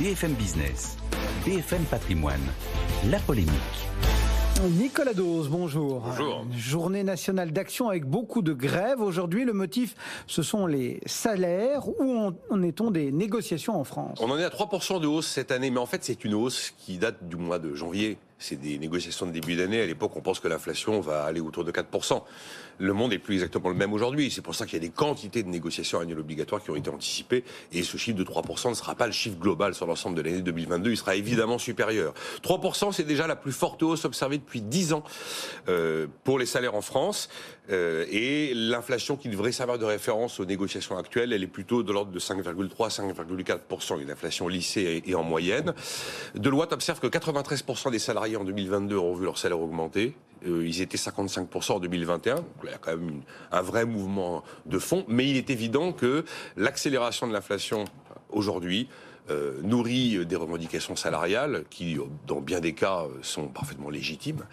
BFM Business, BFM Patrimoine, la polémique. Nicolas Dose, bonjour. Bonjour. Journée nationale d'action avec beaucoup de grèves. Aujourd'hui, le motif, ce sont les salaires. Où en est-on des négociations en France? On en est à 3% de hausse cette année, mais en fait, c'est une hausse qui date du mois de janvier. C'est des négociations de début d'année. À l'époque, on pense que l'inflation va aller autour de 4%. Le monde est plus exactement le même aujourd'hui. C'est pour ça qu'il y a des quantités de négociations annuelles obligatoires qui ont été anticipées. Et ce chiffre de 3% ne sera pas le chiffre global sur l'ensemble de l'année 2022. Il sera évidemment supérieur. 3%, c'est déjà la plus forte hausse observée depuis 10 ans euh, pour les salaires en France. Euh, et l'inflation qui devrait servir de référence aux négociations actuelles, elle est plutôt de l'ordre de 5,3 5,4%. Une inflation lissée et en moyenne. Deloitte observe que 93% des salariés en 2022 ont vu leur salaire augmenter. Euh, ils étaient 55% en 2021. Donc il y a quand même un vrai mouvement de fond. Mais il est évident que l'accélération de l'inflation aujourd'hui euh, nourrit des revendications salariales qui, dans bien des cas, sont parfaitement légitimes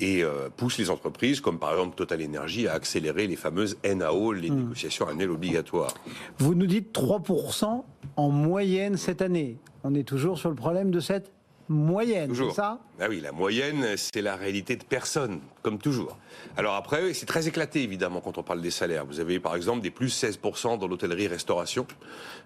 et euh, pousse les entreprises, comme par exemple Total Energy, à accélérer les fameuses NAO, les hmm. négociations annuelles obligatoires. Vous nous dites 3% en moyenne cette année. On est toujours sur le problème de cette moyenne, c'est ça? Ah oui, la moyenne, c'est la réalité de personne, comme toujours. Alors après, c'est très éclaté, évidemment, quand on parle des salaires. Vous avez, par exemple, des plus 16% dans l'hôtellerie-restauration,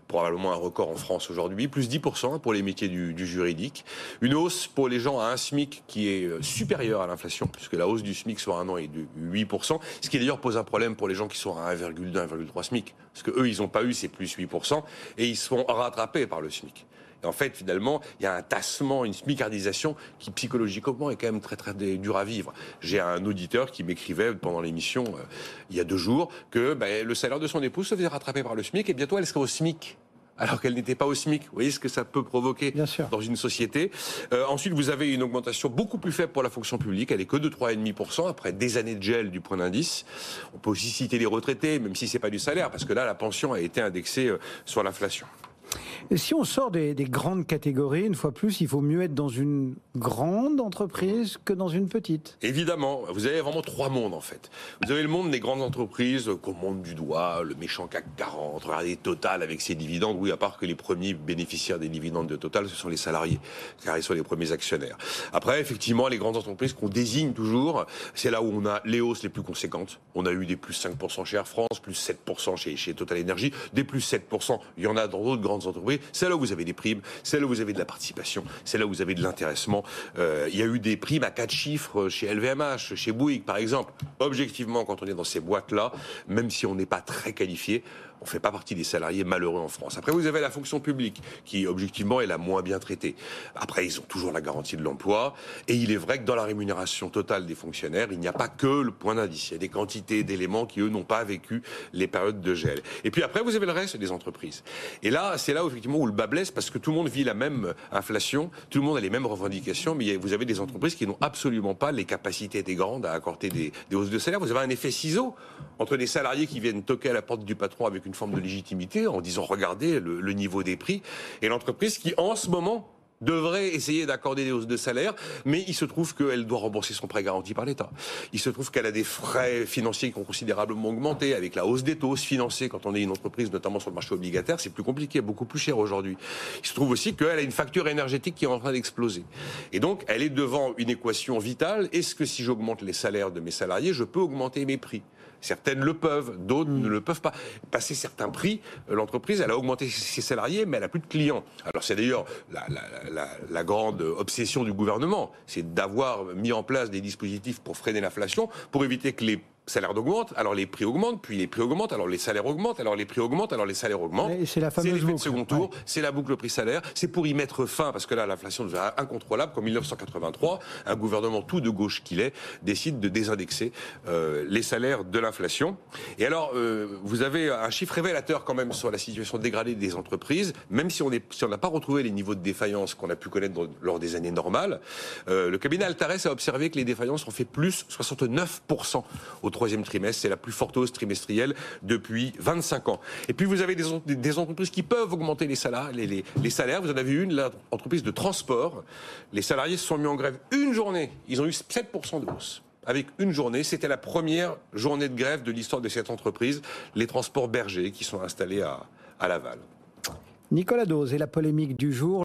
probablement un record en France aujourd'hui, plus 10% pour les métiers du, juridique. Une hausse pour les gens à un SMIC qui est euh, supérieure à l'inflation, puisque la hausse du SMIC sur un an est de 8%, ce qui d'ailleurs pose un problème pour les gens qui sont à 1,2, 1,3 SMIC, parce que eux, ils n'ont pas eu ces plus 8%, et ils sont rattrapés par le SMIC. Et en fait, finalement, il y a un tassement, une smicardisation qui psychologiquement est quand même très très dur à vivre. J'ai un auditeur qui m'écrivait pendant l'émission euh, il y a deux jours que ben, le salaire de son épouse se faisait rattraper par le SMIC et bientôt elle serait au SMIC alors qu'elle n'était pas au SMIC. Vous voyez ce que ça peut provoquer dans une société. Euh, ensuite, vous avez une augmentation beaucoup plus faible pour la fonction publique. Elle est que de 3,5% après des années de gel du point d'indice. On peut aussi citer les retraités, même si c'est pas du salaire, parce que là, la pension a été indexée euh, sur l'inflation. Si on sort des, grandes catégories, une fois plus, il faut mieux être dans une grande entreprise que dans une petite. Évidemment, vous avez vraiment trois mondes en fait. Vous avez le monde des grandes entreprises qu'on monte du doigt, le méchant CAC 40, regardez Total avec ses dividendes. Oui, à part que les premiers bénéficiaires des dividendes de Total, ce sont les salariés, car ils sont les premiers actionnaires. Après, effectivement, les grandes entreprises qu'on désigne toujours, c'est là où on a les hausses les plus conséquentes. On a eu des plus 5% chez Air France, plus 7% chez, chez Total Energy, des plus 7%. Il y en a dans d'autres grandes entreprises c'est là où vous avez des primes, c'est là où vous avez de la participation, c'est là où vous avez de l'intéressement. Euh, il y a eu des primes à quatre chiffres chez LVMH, chez Bouygues par exemple. Objectivement, quand on est dans ces boîtes-là, même si on n'est pas très qualifié, on ne fait pas partie des salariés malheureux en France. Après, vous avez la fonction publique, qui objectivement est la moins bien traitée. Après, ils ont toujours la garantie de l'emploi. Et il est vrai que dans la rémunération totale des fonctionnaires, il n'y a pas que le point d'indice. Il y a des quantités d'éléments qui, eux, n'ont pas vécu les périodes de gel. Et puis après, vous avez le reste des entreprises. Et là, c'est là où, effectivement où le bas blesse, parce que tout le monde vit la même inflation, tout le monde a les mêmes revendications, mais vous avez des entreprises qui n'ont absolument pas les capacités des grandes à accorder des, des hausses de salaire. Vous avez un effet ciseau entre des salariés qui viennent toquer à la porte du patron avec une une forme de légitimité en disant regardez le, niveau des prix et l'entreprise qui en ce moment devrait essayer d'accorder des hausses de salaire, mais il se trouve qu'elle doit rembourser son prêt garanti par l'État. Il se trouve qu'elle a des frais financiers qui ont considérablement augmenté avec la hausse des taux financiers quand on est une entreprise, notamment sur le marché obligataire, c'est plus compliqué, beaucoup plus cher aujourd'hui. Il se trouve aussi qu'elle a une facture énergétique qui est en train d'exploser. Et donc, elle est devant une équation vitale. Est-ce que si j'augmente les salaires de mes salariés, je peux augmenter mes prix? Certaines le peuvent, d'autres ne le peuvent pas. Passer certains prix, euh, l'entreprise, elle a augmenté ses salariés, mais elle a plus de clients. Alors c'est d'ailleurs la, grande obsession du gouvernement, c'est d'avoir mis en place des dispositifs pour freiner l'inflation, pour éviter que les salaires augmentent, alors les prix augmentent, puis les prix augmentent, alors les salaires augmentent, alors les prix augmentent, alors les salaires augmentent. C'est la fameuse boucle. second tour, c'est la boucle prix-salaire. C'est pour y mettre fin, parce que là, l'inflation devient incontrôlable. Comme 1983, un gouvernement tout de gauche qu'il est décide de désindexer euh, les salaires de l'inflation. Et alors, euh, vous avez un chiffre révélateur quand même sur la situation dégradée des entreprises, même si on n'a pas retrouvé les niveaux de défaillance qu'on a pu connaître lors des années normales. Euh, le cabinet Altares a observé que les défaillances ont fait plus 69% au troisième trimestre. C'est la plus forte hausse trimestrielle depuis 25 ans. Et puis vous avez des, entreprises qui peuvent augmenter les salaires. Vous en avez une, l'entreprise de transport. Les salariés se sont mis en grève une journée. Ils ont eu 7% de hausse avec une journée. C'était la première journée de grève de l'histoire de cette entreprise, les transports bergers qui sont installés à, à Laval. Nicolas Dose et la polémique du jour.